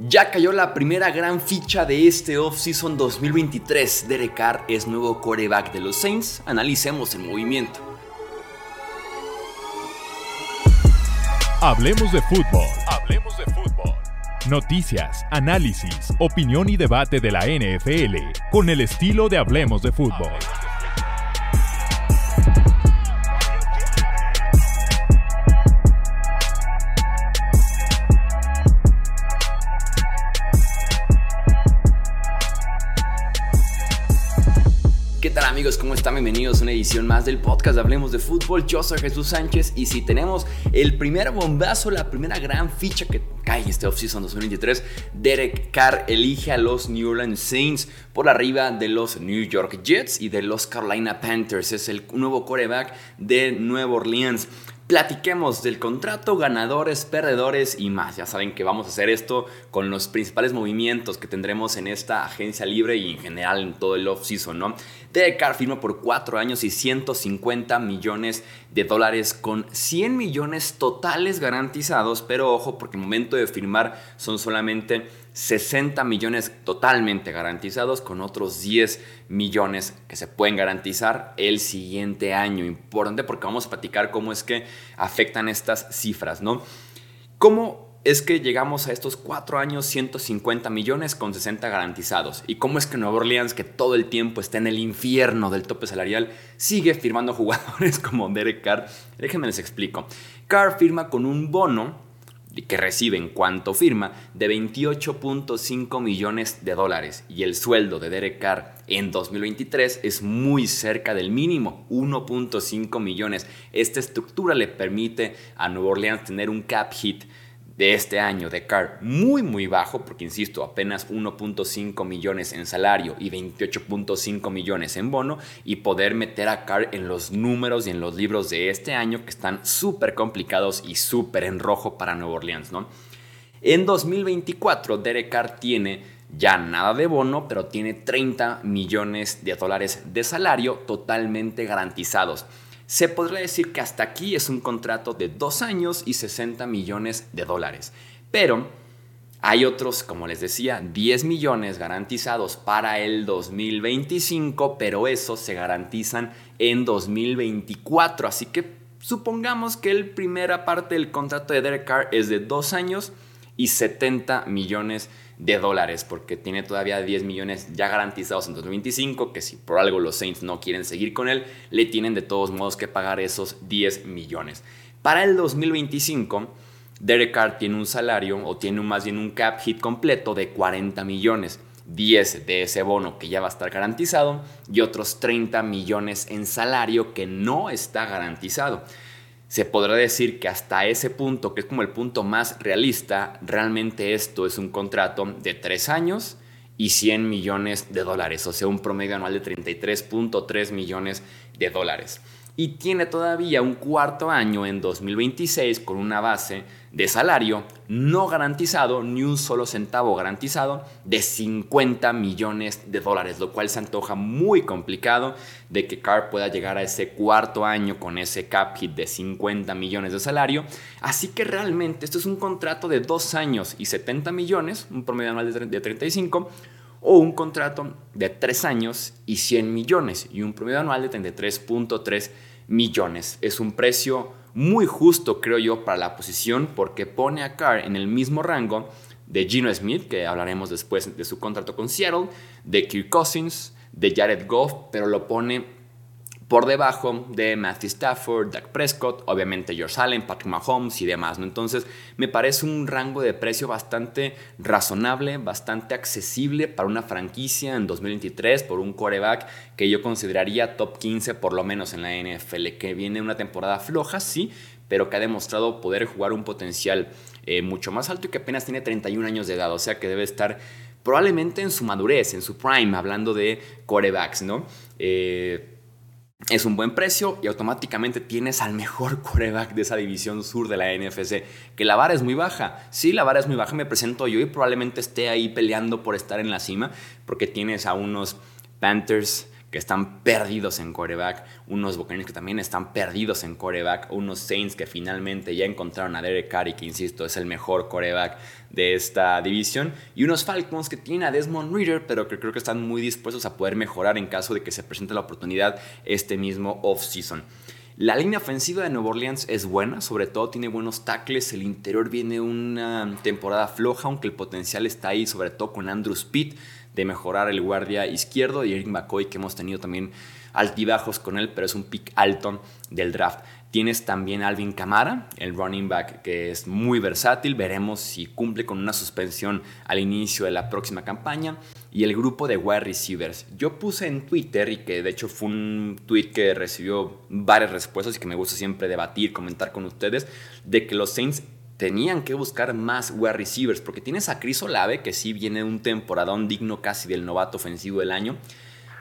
Ya cayó la primera gran ficha de este offseason 2023. Derek Carr es nuevo coreback de los Saints. Analicemos el movimiento. Hablemos de fútbol. Hablemos de fútbol. Noticias, análisis, opinión y debate de la NFL con el estilo de Hablemos de fútbol. Están? Bienvenidos a una edición más del podcast Hablemos de Fútbol. Yo soy Jesús Sánchez y si tenemos el primer bombazo, la primera gran ficha que cae en este offseason 2023, Derek Carr elige a los New Orleans Saints por arriba de los New York Jets y de los Carolina Panthers. Es el nuevo coreback de Nueva Orleans platiquemos del contrato, ganadores, perdedores y más. Ya saben que vamos a hacer esto con los principales movimientos que tendremos en esta agencia libre y en general en todo el off-season, ¿no? Derek Carr firma por 4 años y 150 millones de dólares con 100 millones totales garantizados, pero ojo porque el momento de firmar son solamente 60 millones totalmente garantizados con otros 10 millones que se pueden garantizar el siguiente año. Importante porque vamos a platicar cómo es que afectan estas cifras, ¿no? ¿Cómo es que llegamos a estos 4 años 150 millones con 60 garantizados? ¿Y cómo es que Nueva Orleans, que todo el tiempo está en el infierno del tope salarial, sigue firmando jugadores como Derek Carr? Déjenme les explico. Carr firma con un bono que recibe en cuanto firma de 28.5 millones de dólares y el sueldo de Derek Carr en 2023 es muy cerca del mínimo, 1.5 millones. Esta estructura le permite a Nueva Orleans tener un cap hit de este año de Carr muy muy bajo, porque insisto, apenas 1.5 millones en salario y 28.5 millones en bono, y poder meter a Carr en los números y en los libros de este año que están súper complicados y súper en rojo para Nueva Orleans, ¿no? En 2024, Derek Carr tiene ya nada de bono, pero tiene 30 millones de dólares de salario totalmente garantizados. Se podría decir que hasta aquí es un contrato de dos años y 60 millones de dólares. Pero hay otros, como les decía, 10 millones garantizados para el 2025, pero esos se garantizan en 2024. Así que supongamos que la primera parte del contrato de Derek Carr es de dos años y 70 millones de de dólares, porque tiene todavía 10 millones ya garantizados en 2025, que si por algo los Saints no quieren seguir con él, le tienen de todos modos que pagar esos 10 millones. Para el 2025, Derek Carr tiene un salario, o tiene más bien un cap hit completo de 40 millones. 10 de ese bono que ya va a estar garantizado y otros 30 millones en salario que no está garantizado se podrá decir que hasta ese punto, que es como el punto más realista, realmente esto es un contrato de tres años y 100 millones de dólares, o sea, un promedio anual de 33.3 millones de dólares y tiene todavía un cuarto año en 2026 con una base de salario no garantizado, ni un solo centavo garantizado, de 50 millones de dólares, lo cual se antoja muy complicado de que Carr pueda llegar a ese cuarto año con ese cap hit de 50 millones de salario. Así que realmente esto es un contrato de dos años y 70 millones, un promedio anual de 35 o un contrato de 3 años y 100 millones y un promedio anual de 33.3 millones. Es un precio muy justo, creo yo, para la posición porque pone a Carr en el mismo rango de Gino Smith, que hablaremos después de su contrato con Seattle, de Kirk Cousins, de Jared Goff, pero lo pone por debajo de Matthew Stafford, Dak Prescott, obviamente George Allen, Patrick Mahomes y demás. ¿no? Entonces me parece un rango de precio bastante razonable, bastante accesible para una franquicia en 2023 por un coreback que yo consideraría top 15 por lo menos en la NFL, que viene una temporada floja, sí, pero que ha demostrado poder jugar un potencial eh, mucho más alto y que apenas tiene 31 años de edad, o sea que debe estar probablemente en su madurez, en su prime, hablando de corebacks, ¿no? Eh, es un buen precio y automáticamente tienes al mejor coreback de esa división sur de la NFC. Que la vara es muy baja. Sí, la vara es muy baja. Me presento yo y probablemente esté ahí peleando por estar en la cima porque tienes a unos Panthers que están perdidos en coreback, unos Buccaneers que también están perdidos en coreback, unos Saints que finalmente ya encontraron a Derek Carr y que, insisto, es el mejor coreback de esta división, y unos Falcons que tienen a Desmond Reader, pero que creo que están muy dispuestos a poder mejorar en caso de que se presente la oportunidad este mismo off-season. La línea ofensiva de Nueva Orleans es buena, sobre todo tiene buenos tackles, el interior viene una temporada floja, aunque el potencial está ahí, sobre todo con Andrew Speed, de mejorar el guardia izquierdo y Eric McCoy, que hemos tenido también altibajos con él, pero es un pick alto del draft. Tienes también Alvin Camara, el running back que es muy versátil. Veremos si cumple con una suspensión al inicio de la próxima campaña. Y el grupo de wide receivers. Yo puse en Twitter, y que de hecho fue un tweet que recibió varias respuestas y que me gusta siempre debatir, comentar con ustedes, de que los Saints tenían que buscar más wide receivers, porque tienes a Chris Olave, que sí viene un temporadón digno casi del novato ofensivo del año,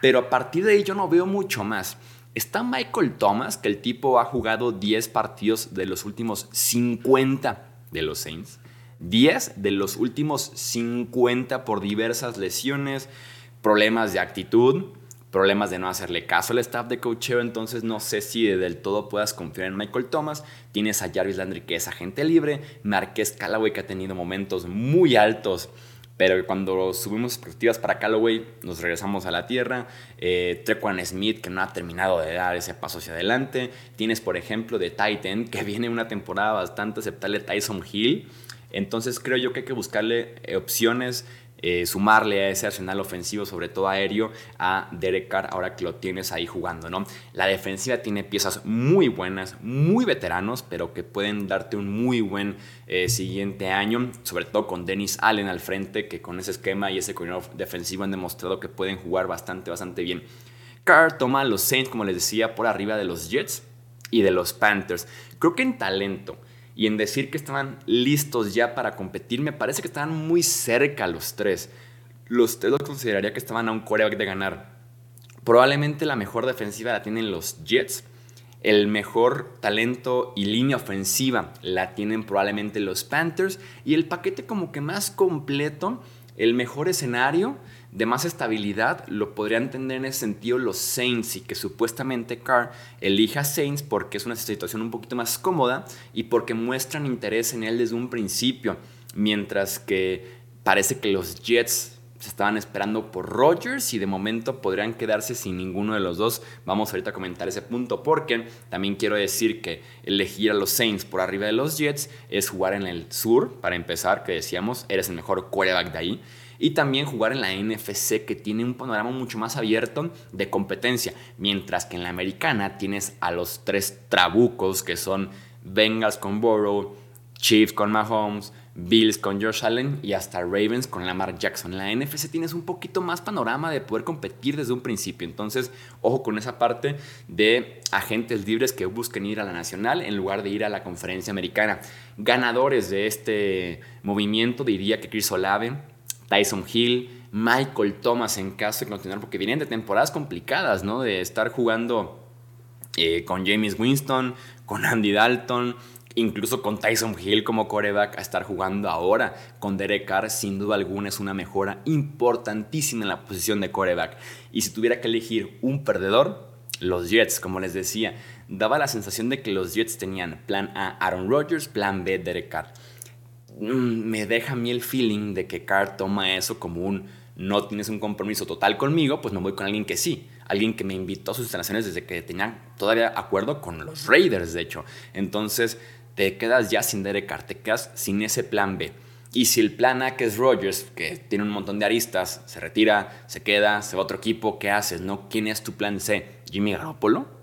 pero a partir de ahí yo no veo mucho más. Está Michael Thomas, que el tipo ha jugado 10 partidos de los últimos 50 de los Saints. 10 de los últimos 50 por diversas lesiones, problemas de actitud, problemas de no hacerle caso al staff de coacheo, entonces no sé si del todo puedas confiar en Michael Thomas. Tienes a Jarvis Landry que es agente libre, Marqués Callaway que ha tenido momentos muy altos pero cuando subimos expectativas para Callaway, nos regresamos a la tierra. Eh, Trequan Smith, que no ha terminado de dar ese paso hacia adelante. Tienes, por ejemplo, de Titan, que viene una temporada bastante aceptable, Tyson Hill. Entonces creo yo que hay que buscarle eh, opciones eh, sumarle a ese arsenal ofensivo, sobre todo aéreo, a Derek Carr ahora que lo tienes ahí jugando, ¿no? La defensiva tiene piezas muy buenas, muy veteranos, pero que pueden darte un muy buen eh, siguiente año, sobre todo con Dennis Allen al frente, que con ese esquema y ese coordinador defensivo han demostrado que pueden jugar bastante, bastante bien. Carr toma a los Saints, como les decía, por arriba de los Jets y de los Panthers. Creo que en talento y en decir que estaban listos ya para competir, me parece que estaban muy cerca los tres. Los tres los consideraría que estaban a un coreback de ganar. Probablemente la mejor defensiva la tienen los Jets. El mejor talento y línea ofensiva la tienen probablemente los Panthers. Y el paquete como que más completo, el mejor escenario de más estabilidad lo podrían tener en ese sentido los Saints y que supuestamente Carr elija Saints porque es una situación un poquito más cómoda y porque muestran interés en él desde un principio, mientras que parece que los Jets se estaban esperando por Rodgers y de momento podrían quedarse sin ninguno de los dos. Vamos ahorita a comentar ese punto porque también quiero decir que elegir a los Saints por arriba de los Jets es jugar en el sur, para empezar, que decíamos, eres el mejor quarterback de ahí y también jugar en la NFC que tiene un panorama mucho más abierto de competencia, mientras que en la americana tienes a los tres trabucos que son Bengals con Burrow, Chiefs con Mahomes, Bills con Josh Allen y hasta Ravens con Lamar Jackson. En la NFC tienes un poquito más panorama de poder competir desde un principio. Entonces, ojo con esa parte de agentes libres que busquen ir a la nacional en lugar de ir a la conferencia americana. Ganadores de este movimiento diría que Chris Olave, Tyson Hill, Michael Thomas en caso de continuar, porque vienen de temporadas complicadas, ¿no? De estar jugando eh, con James Winston, con Andy Dalton, incluso con Tyson Hill como coreback, a estar jugando ahora con Derek Carr, sin duda alguna es una mejora importantísima en la posición de coreback. Y si tuviera que elegir un perdedor, los Jets, como les decía, daba la sensación de que los Jets tenían plan A Aaron Rodgers, plan B Derek Carr. Mm, me deja a mí el feeling de que Carr toma eso como un no tienes un compromiso total conmigo, pues me voy con alguien que sí. Alguien que me invitó a sus instalaciones desde que tenía todavía acuerdo con los Raiders, de hecho. Entonces te quedas ya sin Derek Carr, te quedas sin ese plan B. Y si el plan A, que es Rodgers, que tiene un montón de aristas, se retira, se queda, se va a otro equipo, ¿qué haces? No? ¿Quién es tu plan C? ¿Jimmy Garoppolo?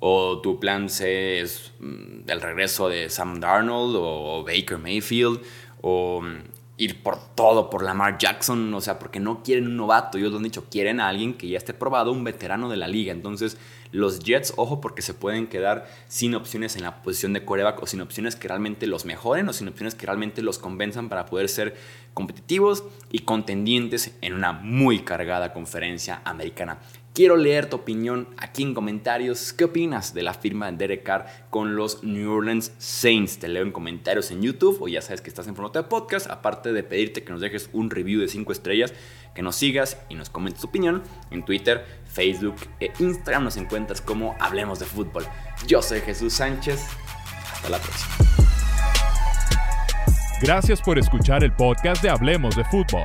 ¿O tu plan es mm, el regreso de Sam Darnold o Baker Mayfield? ¿O mm, ir por todo, por Lamar Jackson? O sea, porque no quieren un novato, ellos lo han dicho, quieren a alguien que ya esté probado, un veterano de la liga. Entonces, los Jets, ojo, porque se pueden quedar sin opciones en la posición de coreback o sin opciones que realmente los mejoren o sin opciones que realmente los convenzan para poder ser competitivos y contendientes en una muy cargada conferencia americana. Quiero leer tu opinión aquí en comentarios. ¿Qué opinas de la firma de Derek Carr con los New Orleans Saints? Te leo en comentarios en YouTube o ya sabes que estás en formato de podcast. Aparte de pedirte que nos dejes un review de 5 estrellas, que nos sigas y nos comentes tu opinión en Twitter, Facebook e Instagram. Nos encuentras como Hablemos de Fútbol. Yo soy Jesús Sánchez. Hasta la próxima. Gracias por escuchar el podcast de Hablemos de Fútbol.